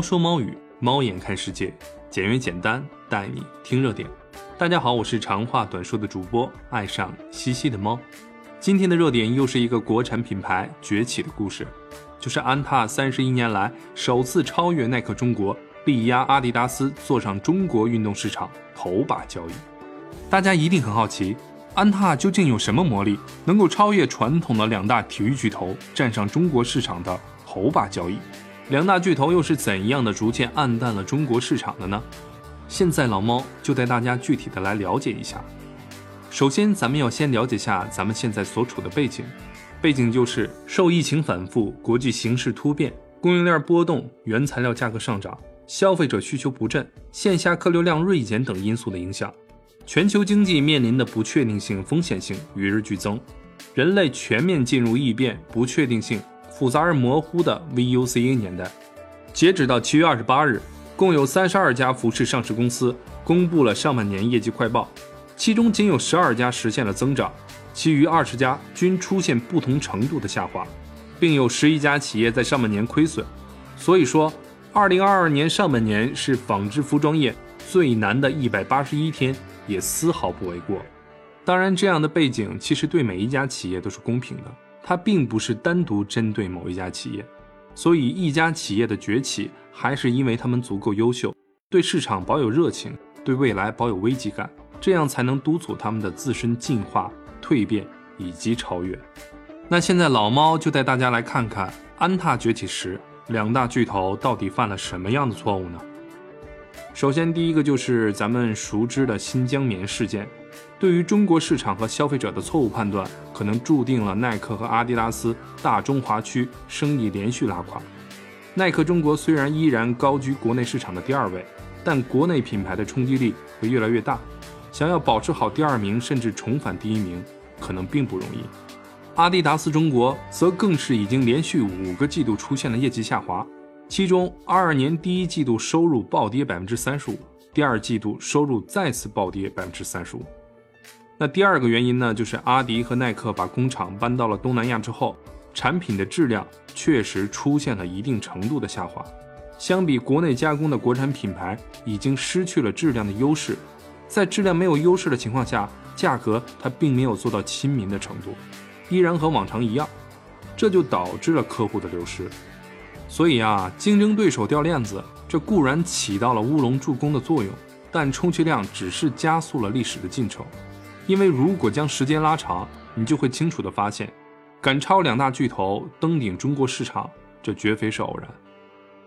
说猫语，猫眼看世界，简约简单，带你听热点。大家好，我是长话短说的主播，爱上西西的猫。今天的热点又是一个国产品牌崛起的故事，就是安踏三十一年来首次超越耐克中国，力压阿迪达斯，坐上中国运动市场头把交椅。大家一定很好奇，安踏究竟有什么魔力，能够超越传统的两大体育巨头，站上中国市场的头把交椅？两大巨头又是怎样的逐渐暗淡了中国市场的呢？现在老猫就带大家具体的来了解一下。首先，咱们要先了解下咱们现在所处的背景。背景就是受疫情反复、国际形势突变、供应链波动、原材料价格上涨、消费者需求不振、线下客流量锐减等因素的影响，全球经济面临的不确定性、风险性与日俱增，人类全面进入异变、不确定性、复杂而模糊的 VUCA 年代。截止到七月二十八日，共有三十二家服饰上市公司公布了上半年业绩快报。其中仅有十二家实现了增长，其余二十家均出现不同程度的下滑，并有十一家企业在上半年亏损。所以说，二零二二年上半年是纺织服装业最难的一百八十一天，也丝毫不为过。当然，这样的背景其实对每一家企业都是公平的，它并不是单独针对某一家企业。所以，一家企业的崛起，还是因为他们足够优秀，对市场保有热情，对未来保有危机感。这样才能督促他们的自身进化、蜕变以及超越。那现在老猫就带大家来看看安踏崛起时，两大巨头到底犯了什么样的错误呢？首先，第一个就是咱们熟知的新疆棉事件，对于中国市场和消费者的错误判断，可能注定了耐克和阿迪达斯大中华区生意连续拉垮。耐克中国虽然依然高居国内市场的第二位，但国内品牌的冲击力会越来越大。想要保持好第二名，甚至重返第一名，可能并不容易。阿迪达斯中国则更是已经连续五个季度出现了业绩下滑，其中二二年第一季度收入暴跌百分之三十五，第二季度收入再次暴跌百分之三十五。那第二个原因呢，就是阿迪和耐克把工厂搬到了东南亚之后，产品的质量确实出现了一定程度的下滑，相比国内加工的国产品牌，已经失去了质量的优势。在质量没有优势的情况下，价格它并没有做到亲民的程度，依然和往常一样，这就导致了客户的流失。所以啊，竞争对手掉链子，这固然起到了乌龙助攻的作用，但充其量只是加速了历史的进程。因为如果将时间拉长，你就会清楚地发现，赶超两大巨头登顶中国市场，这绝非是偶然。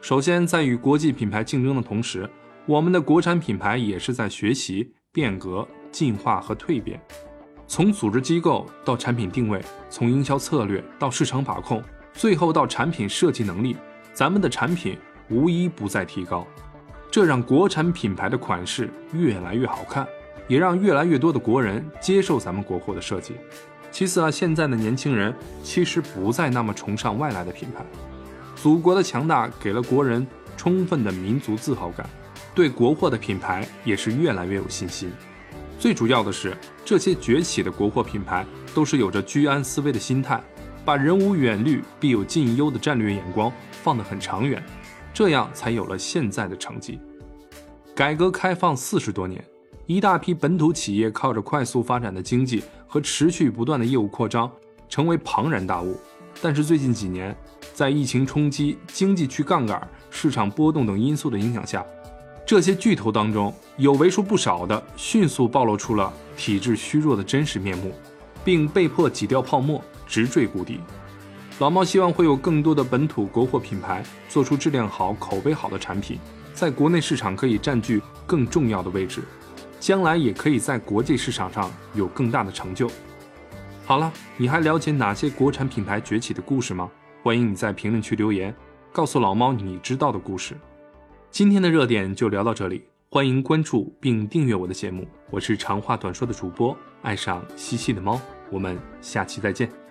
首先，在与国际品牌竞争的同时，我们的国产品牌也是在学习、变革、进化和蜕变，从组织机构到产品定位，从营销策略到市场把控，最后到产品设计能力，咱们的产品无一不在提高。这让国产品牌的款式越来越好看，也让越来越多的国人接受咱们国货的设计。其次啊，现在的年轻人其实不再那么崇尚外来的品牌，祖国的强大给了国人充分的民族自豪感。对国货的品牌也是越来越有信心。最主要的是，这些崛起的国货品牌都是有着居安思危的心态，把人无远虑，必有近忧的战略眼光放得很长远，这样才有了现在的成绩。改革开放四十多年，一大批本土企业靠着快速发展的经济和持续不断的业务扩张，成为庞然大物。但是最近几年，在疫情冲击、经济去杠杆、市场波动等因素的影响下，这些巨头当中，有为数不少的迅速暴露出了体质虚弱的真实面目，并被迫挤掉泡沫，直坠谷底。老猫希望会有更多的本土国货品牌做出质量好、口碑好的产品，在国内市场可以占据更重要的位置，将来也可以在国际市场上有更大的成就。好了，你还了解哪些国产品牌崛起的故事吗？欢迎你在评论区留言，告诉老猫你知道的故事。今天的热点就聊到这里，欢迎关注并订阅我的节目，我是长话短说的主播，爱上西西的猫，我们下期再见。